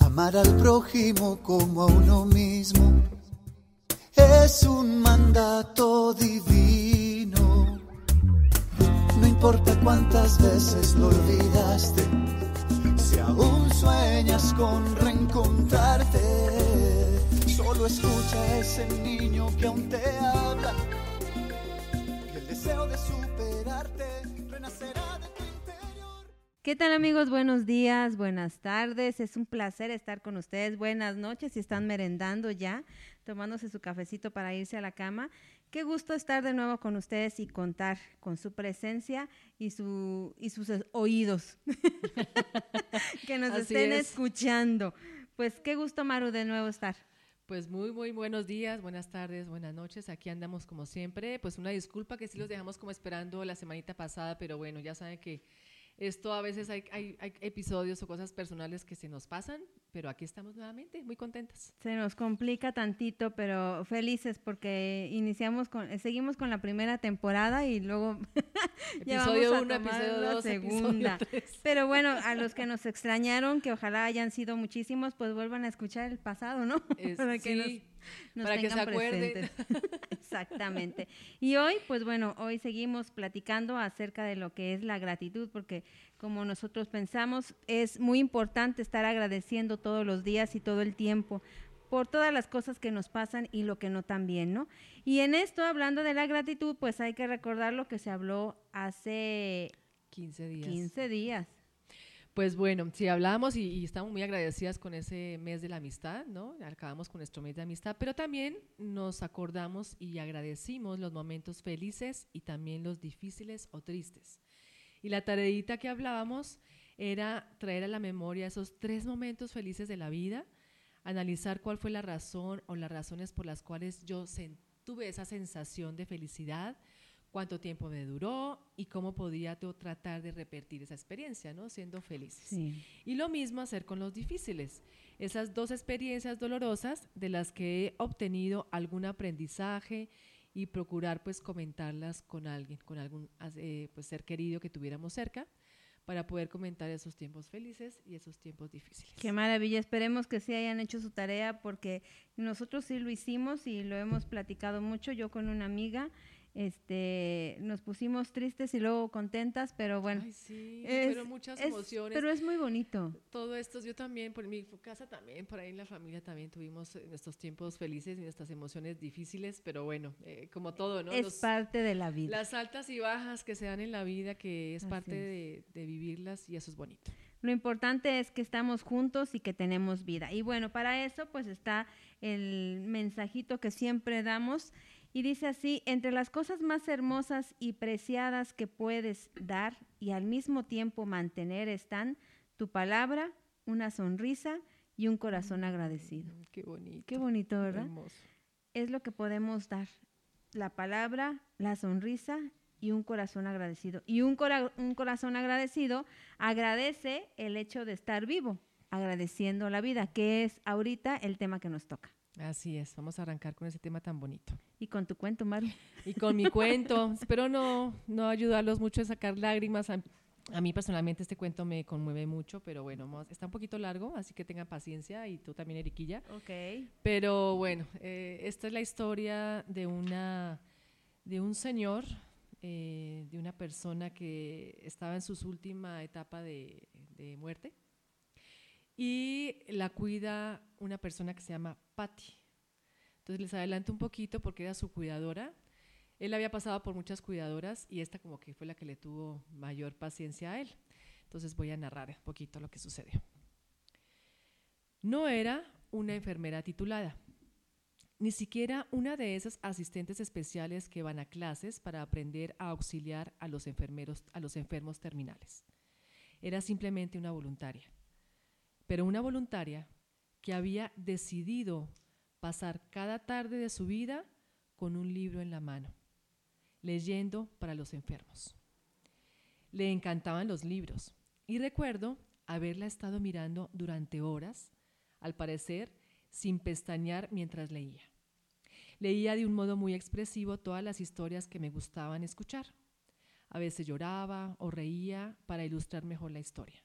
Amar al prójimo como a uno mismo es un mandato divino. No importa cuántas veces lo olvidaste, si aún sueñas con reencontrarte, solo escucha a ese niño que aún te habla. Y el deseo de superarte ¿Qué tal amigos? Buenos días, buenas tardes. Es un placer estar con ustedes. Buenas noches si están merendando ya, tomándose su cafecito para irse a la cama. Qué gusto estar de nuevo con ustedes y contar con su presencia y, su, y sus oídos que nos Así estén es. escuchando. Pues qué gusto, Maru, de nuevo estar. Pues muy, muy buenos días, buenas tardes, buenas noches. Aquí andamos como siempre. Pues una disculpa que sí los dejamos como esperando la semanita pasada, pero bueno, ya saben que esto a veces hay, hay, hay episodios o cosas personales que se nos pasan, pero aquí estamos nuevamente, muy contentas. Se nos complica tantito, pero felices porque iniciamos con, eh, seguimos con la primera temporada y luego Episodio a 1, tomar episodio la 2, segunda. episodio 3. Pero bueno, a los que nos extrañaron, que ojalá hayan sido muchísimos, pues vuelvan a escuchar el pasado, ¿no? Es- para que nos, sí, nos para que se acuerden. Exactamente. Y hoy, pues bueno, hoy seguimos platicando acerca de lo que es la gratitud, porque como nosotros pensamos, es muy importante estar agradeciendo todos los días y todo el tiempo por todas las cosas que nos pasan y lo que no también, ¿no? Y en esto, hablando de la gratitud, pues hay que recordar lo que se habló hace 15 días. 15 días. Pues bueno, sí hablábamos y, y estamos muy agradecidas con ese mes de la amistad, ¿no? Acabamos con nuestro mes de amistad, pero también nos acordamos y agradecimos los momentos felices y también los difíciles o tristes. Y la tareita que hablábamos era traer a la memoria esos tres momentos felices de la vida, analizar cuál fue la razón o las razones por las cuales yo tuve esa sensación de felicidad, cuánto tiempo me duró y cómo podía yo tratar de repetir esa experiencia, ¿no? Siendo felices. Sí. Y lo mismo hacer con los difíciles. Esas dos experiencias dolorosas de las que he obtenido algún aprendizaje y procurar pues comentarlas con alguien, con algún eh, pues, ser querido que tuviéramos cerca para poder comentar esos tiempos felices y esos tiempos difíciles. Qué maravilla, esperemos que sí hayan hecho su tarea porque nosotros sí lo hicimos y lo hemos platicado mucho. Yo con una amiga, este, nos pusimos tristes y luego contentas, pero bueno. Ay, sí, es- fueron muchas es- emociones. Pero es muy bonito. Todo esto, yo también, por mi casa también, por ahí en la familia también tuvimos eh, nuestros tiempos felices y nuestras emociones difíciles, pero bueno, eh, como todo, ¿no? es Los- parte de la vida. Las altas y bajas que se dan en la vida, que es Así parte es. de, de vivirlas y eso es bonito. Lo importante es que estamos juntos y que tenemos vida. Y bueno, para eso pues está el mensajito que siempre damos y dice así, entre las cosas más hermosas y preciadas que puedes dar y al mismo tiempo mantener están tu palabra, una sonrisa y un corazón agradecido. Mm, Qué bonito. Qué bonito, ¿verdad? Hermoso. Es lo que podemos dar. La palabra, la sonrisa y un corazón agradecido. Y un, cora- un corazón agradecido agradece el hecho de estar vivo, agradeciendo la vida, que es ahorita el tema que nos toca. Así es, vamos a arrancar con ese tema tan bonito. Y con tu cuento, Maru. Y con mi cuento, espero no, no ayudarlos mucho a sacar lágrimas. A, a mí personalmente este cuento me conmueve mucho, pero bueno, está un poquito largo, así que tengan paciencia y tú también, Eriquilla. Ok. Pero bueno, eh, esta es la historia de una de un señor, eh, de una persona que estaba en su última etapa de, de muerte y la cuida una persona que se llama Patty. Entonces les adelanto un poquito porque era su cuidadora. Él había pasado por muchas cuidadoras y esta como que fue la que le tuvo mayor paciencia a él. Entonces voy a narrar un poquito lo que sucedió. No era una enfermera titulada, ni siquiera una de esas asistentes especiales que van a clases para aprender a auxiliar a los enfermeros, a los enfermos terminales. Era simplemente una voluntaria, pero una voluntaria que había decidido pasar cada tarde de su vida con un libro en la mano, leyendo para los enfermos. Le encantaban los libros y recuerdo haberla estado mirando durante horas, al parecer sin pestañear mientras leía. Leía de un modo muy expresivo todas las historias que me gustaban escuchar. A veces lloraba o reía para ilustrar mejor la historia.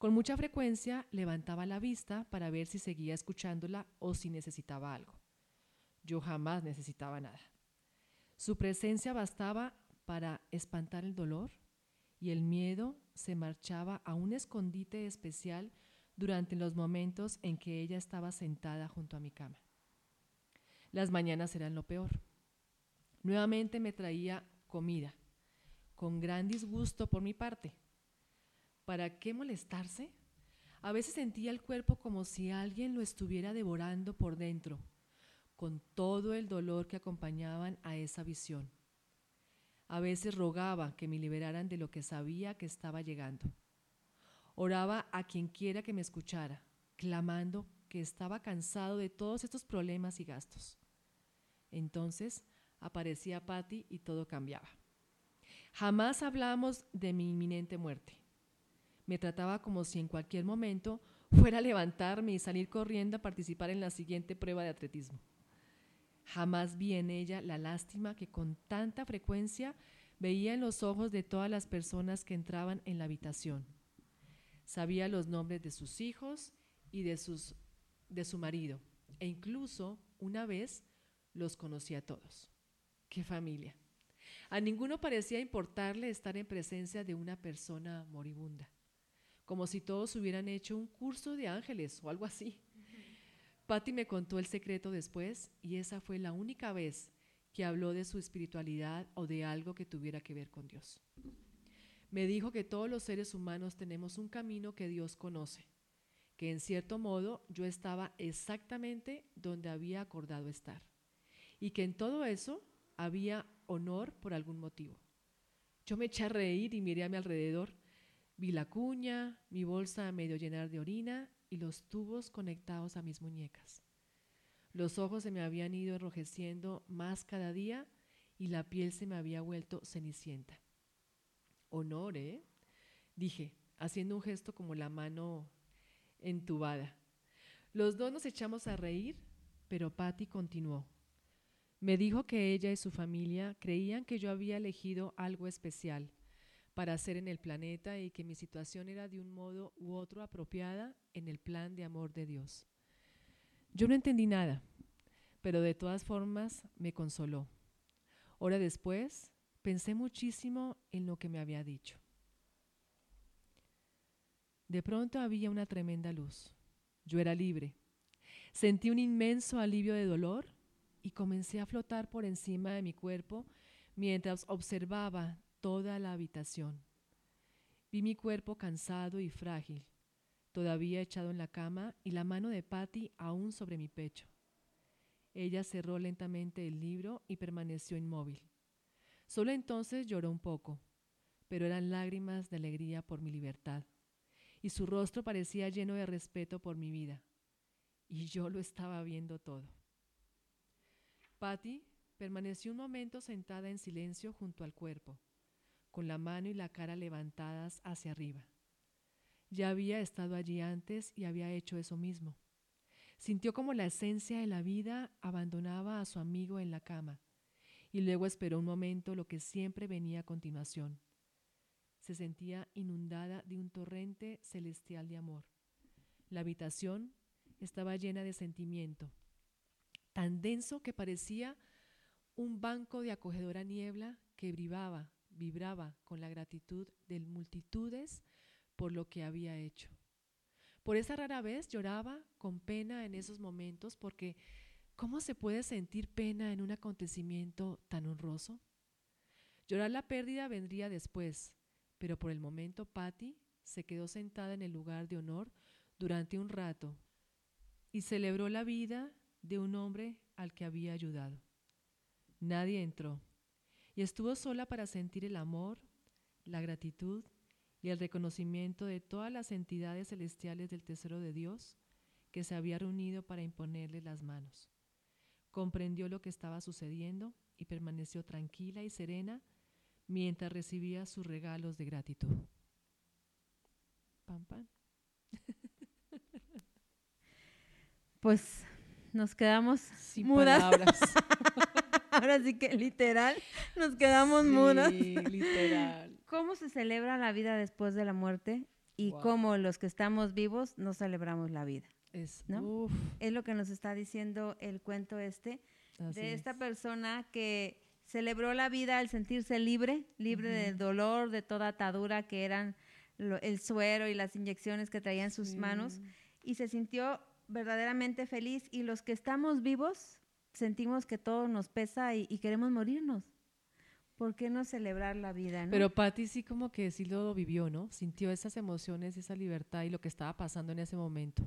Con mucha frecuencia levantaba la vista para ver si seguía escuchándola o si necesitaba algo. Yo jamás necesitaba nada. Su presencia bastaba para espantar el dolor y el miedo se marchaba a un escondite especial durante los momentos en que ella estaba sentada junto a mi cama. Las mañanas eran lo peor. Nuevamente me traía comida, con gran disgusto por mi parte. ¿Para qué molestarse? A veces sentía el cuerpo como si alguien lo estuviera devorando por dentro, con todo el dolor que acompañaban a esa visión. A veces rogaba que me liberaran de lo que sabía que estaba llegando. Oraba a quien quiera que me escuchara, clamando que estaba cansado de todos estos problemas y gastos. Entonces aparecía Patty y todo cambiaba. Jamás hablamos de mi inminente muerte. Me trataba como si en cualquier momento fuera a levantarme y salir corriendo a participar en la siguiente prueba de atletismo. Jamás vi en ella la lástima que con tanta frecuencia veía en los ojos de todas las personas que entraban en la habitación. Sabía los nombres de sus hijos y de, sus, de su marido, e incluso una vez los conocía todos. ¡Qué familia! A ninguno parecía importarle estar en presencia de una persona moribunda, como si todos hubieran hecho un curso de ángeles o algo así. Patty me contó el secreto después y esa fue la única vez que habló de su espiritualidad o de algo que tuviera que ver con Dios. Me dijo que todos los seres humanos tenemos un camino que Dios conoce, que en cierto modo yo estaba exactamente donde había acordado estar y que en todo eso había honor por algún motivo. Yo me eché a reír y miré a mi alrededor. Vi la cuña, mi bolsa medio llenar de orina y los tubos conectados a mis muñecas. Los ojos se me habían ido enrojeciendo más cada día y la piel se me había vuelto cenicienta. Honor, ¿eh? Dije, haciendo un gesto como la mano entubada. Los dos nos echamos a reír, pero Patty continuó. Me dijo que ella y su familia creían que yo había elegido algo especial para hacer en el planeta y que mi situación era de un modo u otro apropiada en el plan de amor de Dios. Yo no entendí nada, pero de todas formas me consoló. Hora después, pensé muchísimo en lo que me había dicho. De pronto había una tremenda luz. Yo era libre. Sentí un inmenso alivio de dolor y comencé a flotar por encima de mi cuerpo mientras observaba toda la habitación. Vi mi cuerpo cansado y frágil, todavía echado en la cama y la mano de Patty aún sobre mi pecho. Ella cerró lentamente el libro y permaneció inmóvil. Solo entonces lloró un poco, pero eran lágrimas de alegría por mi libertad, y su rostro parecía lleno de respeto por mi vida, y yo lo estaba viendo todo. Patty permaneció un momento sentada en silencio junto al cuerpo, con la mano y la cara levantadas hacia arriba. Ya había estado allí antes y había hecho eso mismo. Sintió como la esencia de la vida abandonaba a su amigo en la cama, y luego esperó un momento lo que siempre venía a continuación. Se sentía inundada de un torrente celestial de amor. La habitación estaba llena de sentimiento, tan denso que parecía un banco de acogedora niebla que vibraba, vibraba con la gratitud de multitudes por lo que había hecho. Por esa rara vez lloraba con pena en esos momentos porque ¿cómo se puede sentir pena en un acontecimiento tan honroso? Llorar la pérdida vendría después, pero por el momento Patty se quedó sentada en el lugar de honor durante un rato y celebró la vida de un hombre al que había ayudado. Nadie entró y estuvo sola para sentir el amor, la gratitud y el reconocimiento de todas las entidades celestiales del Tesoro de Dios que se había reunido para imponerle las manos. Comprendió lo que estaba sucediendo y permaneció tranquila y serena mientras recibía sus regalos de gratitud. Pam, pam. Pues nos quedamos Sin mudas. palabras. Ahora sí que literal, nos quedamos. Sí, literal. ¿Cómo se celebra la vida después de la muerte? y Wow. cómo los que estamos vivos no celebramos la vida. Es, ¿no? Es lo que nos está diciendo el cuento este así de esta es. persona que celebró la vida al sentirse libre, libre del dolor, de toda atadura que eran lo- el suero y las inyecciones que traía en sus manos Sí. y se sintió verdaderamente feliz y los que estamos vivos sentimos que todo nos pesa y, y queremos morirnos. ¿Por qué no celebrar la vida? no? Pero Patty sí como que sí lo vivió, ¿no? Sintió esas emociones, esa libertad y lo que estaba pasando en ese momento.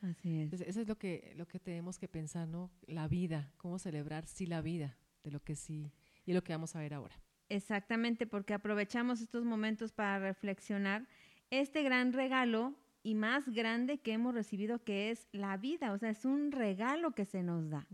Así es. Entonces, eso es lo que, lo que tenemos que pensar, ¿no? La vida, cómo celebrar sí la vida, de lo que sí, y lo que vamos a ver ahora. Exactamente, porque aprovechamos estos momentos para reflexionar este gran regalo y más grande que hemos recibido, que es la vida. O sea, es un regalo que se nos da.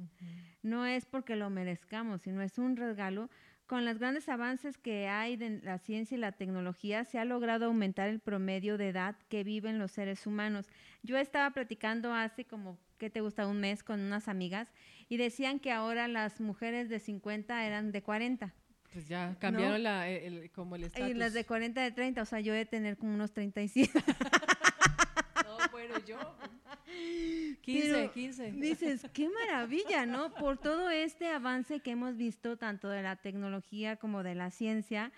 No es porque lo merezcamos, sino es un regalo. Con los grandes avances que hay de la ciencia y la tecnología, se ha logrado aumentar el promedio de edad que viven los seres humanos. Yo estaba platicando hace como, ¿qué te gusta? Un mes con unas amigas y decían que ahora las mujeres de 50 eran de 40. Pues ya cambiaron la, el- el- como el estatus. Y las de 40 de 30, o sea, yo he de tener como unos 37. Yo. 15, Pero 15. Dices, qué maravilla, ¿no? Por todo este avance que hemos visto, tanto de la tecnología como de la ciencia.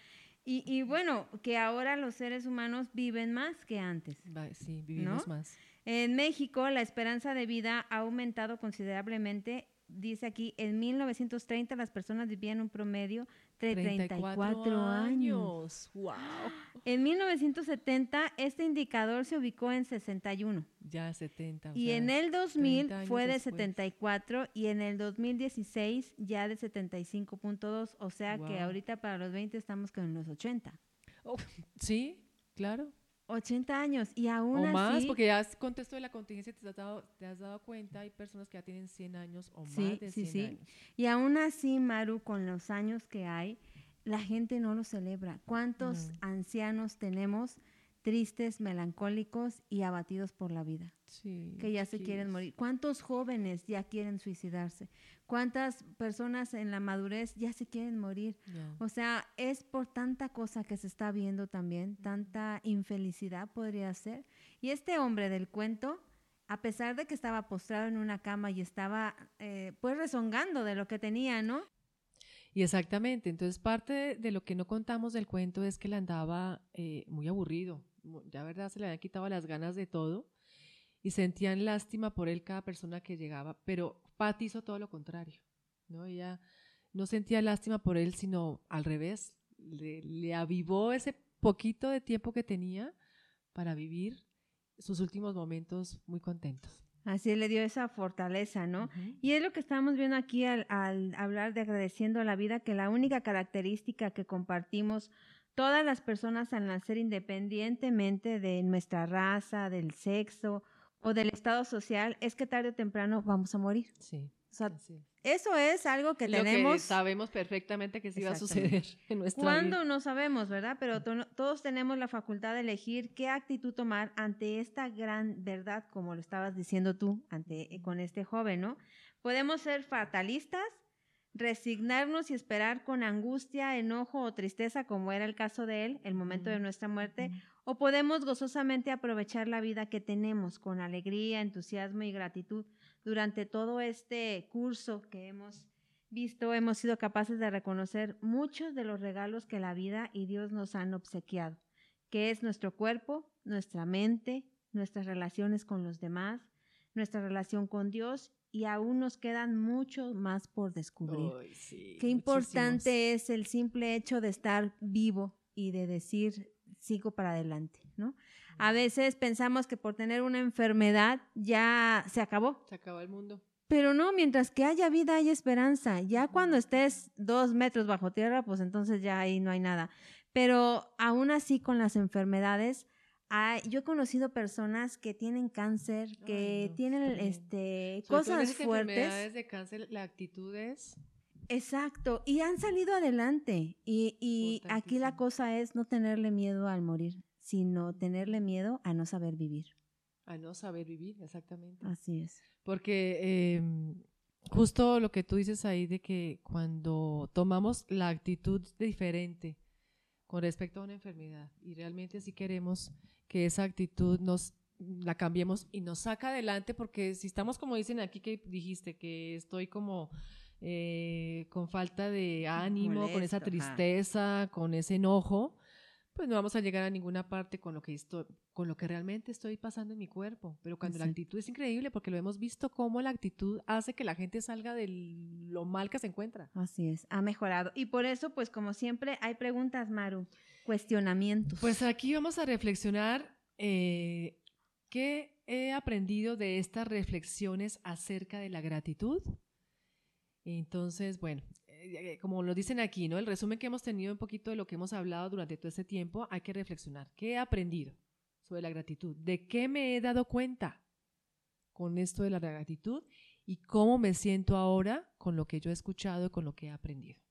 Y, y bueno, que ahora los seres humanos viven más que antes. Sí, vivimos ¿No? más. En México, la esperanza de vida ha aumentado considerablemente. Dice aquí, en 1930 las personas vivían un promedio 34, años. ¡Wow! En 1970 este indicador se ubicó en 61. Ya 70. o Y sea, en el 2000 30 años fue de después. 74 y en el 2016 ya de 75.2, o sea que Guau. ahorita para los 20 estamos con los 80. Oh, sí, claro. 80 años y aún o así más, porque ya es contexto de la contingencia, te has, dado, te has dado cuenta, hay personas que ya tienen 100 años o Sí, más de sí, 100 sí. años. y aún así Maru con los años que hay, la gente no lo celebra. ¿Cuántos No. ancianos tenemos tristes, melancólicos y abatidos por la vida? Sí, que ya se quieren morir. ¿Cuántos jóvenes ya quieren suicidarse? ¿Cuántas personas en la madurez ya se quieren morir? O sea, es por tanta cosa que se está viendo también, tanta infelicidad podría ser. Y este hombre del cuento, a pesar de que estaba postrado en una cama y estaba eh, pues rezongando de lo que tenía, ¿no? Y exactamente, entonces parte de, de lo que no contamos del cuento es que él andaba eh, muy aburrido, ya verdad se le habían quitado las ganas de todo y sentían lástima por él cada persona que llegaba, pero Patty hizo todo lo contrario, ¿no? Ella no sentía lástima por él, sino al revés, le, le avivó ese poquito de tiempo que tenía para vivir sus últimos momentos muy contentos. Así le dio esa fortaleza, ¿no? Y es lo que estamos viendo aquí al, al hablar de agradeciendo a la vida, que la única característica que compartimos todas las personas al nacer independientemente de nuestra raza, del sexo o del estado social, es que tarde o temprano vamos a morir. Sí, O sea, es. eso es algo que Lo tenemos... sabemos perfectamente que sí va a suceder en nuestra ¿Cuándo? vida. No sabemos, ¿verdad? Pero to- todos tenemos la facultad de elegir qué actitud tomar ante esta gran verdad, como lo estabas diciendo tú ante, eh, con este joven, ¿no? Podemos ser fatalistas, resignarnos y esperar con angustia, enojo o tristeza, como era el caso de él, el momento de nuestra muerte, o podemos gozosamente aprovechar la vida que tenemos con alegría, entusiasmo y gratitud. Durante todo este curso que hemos visto, hemos sido capaces de reconocer muchos de los regalos que la vida y Dios nos han obsequiado, que es nuestro cuerpo, nuestra mente, nuestras relaciones con los demás, nuestra relación con Dios y aún nos quedan mucho más por descubrir. Sí, Qué importante es el simple hecho de estar vivo y de decir sigo para adelante, ¿no? A veces pensamos que por tener una enfermedad ya se acabó, Se acaba el mundo. pero no, mientras que haya vida hay esperanza. Ya cuando estés dos metros bajo tierra, pues entonces ya ahí no hay nada. Pero aún así con las enfermedades, hay- yo he conocido personas que tienen cáncer, que Ay, no, tienen este, Sobre todo en cosas fuertes. enfermedades de cáncer, la actitud es Exacto, y han salido adelante. Y, y aquí la cosa es no tenerle miedo al morir, sino tenerle miedo a no saber vivir. a no saber vivir, exactamente. Así es. Porque eh, justo lo que tú dices ahí de que cuando tomamos la actitud diferente con respecto a una enfermedad. Y realmente sí queremos que esa actitud nos la cambiemos y nos saca adelante porque si estamos como dicen aquí que dijiste que estoy como eh, con falta de ánimo, con esa tristeza, con ese enojo, pues no vamos a llegar a ninguna parte con lo que estoy, con lo que realmente estoy pasando en mi cuerpo. Pero cuando la actitud es increíble, porque lo hemos visto cómo la actitud hace que la gente salga de lo mal que se encuentra. Así es, ha mejorado. Y por eso, pues como siempre, hay preguntas, Maru, cuestionamientos. Pues aquí vamos a reflexionar eh, qué he aprendido de estas reflexiones acerca de la gratitud. Entonces, bueno, como lo dicen aquí, ¿no? El resumen que hemos tenido un poquito de lo que hemos hablado durante todo este tiempo, hay que reflexionar. ¿Qué he aprendido sobre la gratitud? ¿De qué me he dado cuenta con esto de la gratitud? ¿Y cómo me siento ahora con lo que yo he escuchado y con lo que he aprendido?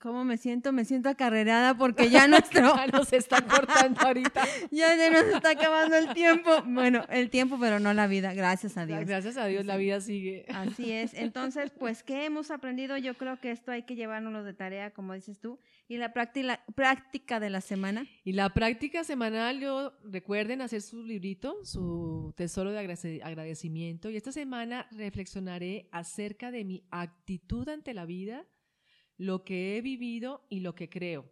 ¿Cómo me siento? Me siento acarrerada porque ya nuestro... ya nos está cortando ahorita. ya se nos está acabando el tiempo. Bueno, el tiempo, pero no la vida. Gracias a Dios. Gracias a Dios, la vida sigue. Así es. Entonces, pues, ¿qué hemos aprendido? Yo creo que esto hay que llevárnoslo de tarea, como dices tú. Y la práctica, práctica de la semana. Y la práctica semanal, yo recuerden hacer su librito, su tesoro de agradecimiento. Y esta semana reflexionaré acerca de mi actitud ante la vida lo que he vivido y lo que creo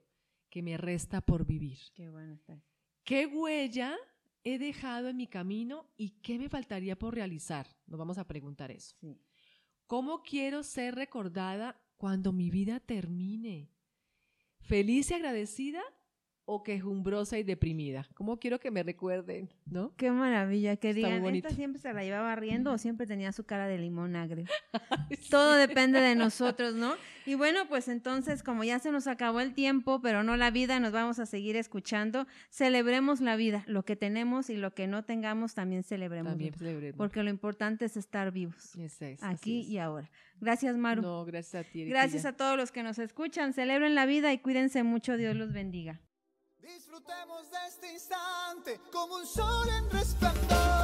que me resta por vivir. Qué bueno está. ¿Qué huella he dejado en mi camino y qué me faltaría por realizar? Nos vamos a preguntar eso. ¿Cómo quiero ser recordada cuando mi vida termine? ¿Feliz y agradecida o quejumbrosa y deprimida. ¿Cómo quiero que me recuerden? ¿No? Qué maravilla, que digan, esta siempre se la llevaba riendo o siempre tenía su cara de limón agrio. Todo depende de nosotros, ¿no? Y bueno, pues entonces, como ya se nos acabó el tiempo, pero no la vida, nos vamos a seguir escuchando. Celebremos la vida, lo que tenemos y lo que no tengamos también celebremos. También celebremos. Porque lo importante es estar vivos. Es, aquí y ahora. Gracias, Maru. No, gracias a ti. Gracias a todos los que nos escuchan. Celebren la vida y cuídense mucho. Dios los bendiga. Disfrutemos de este instante como un sol en resplandor.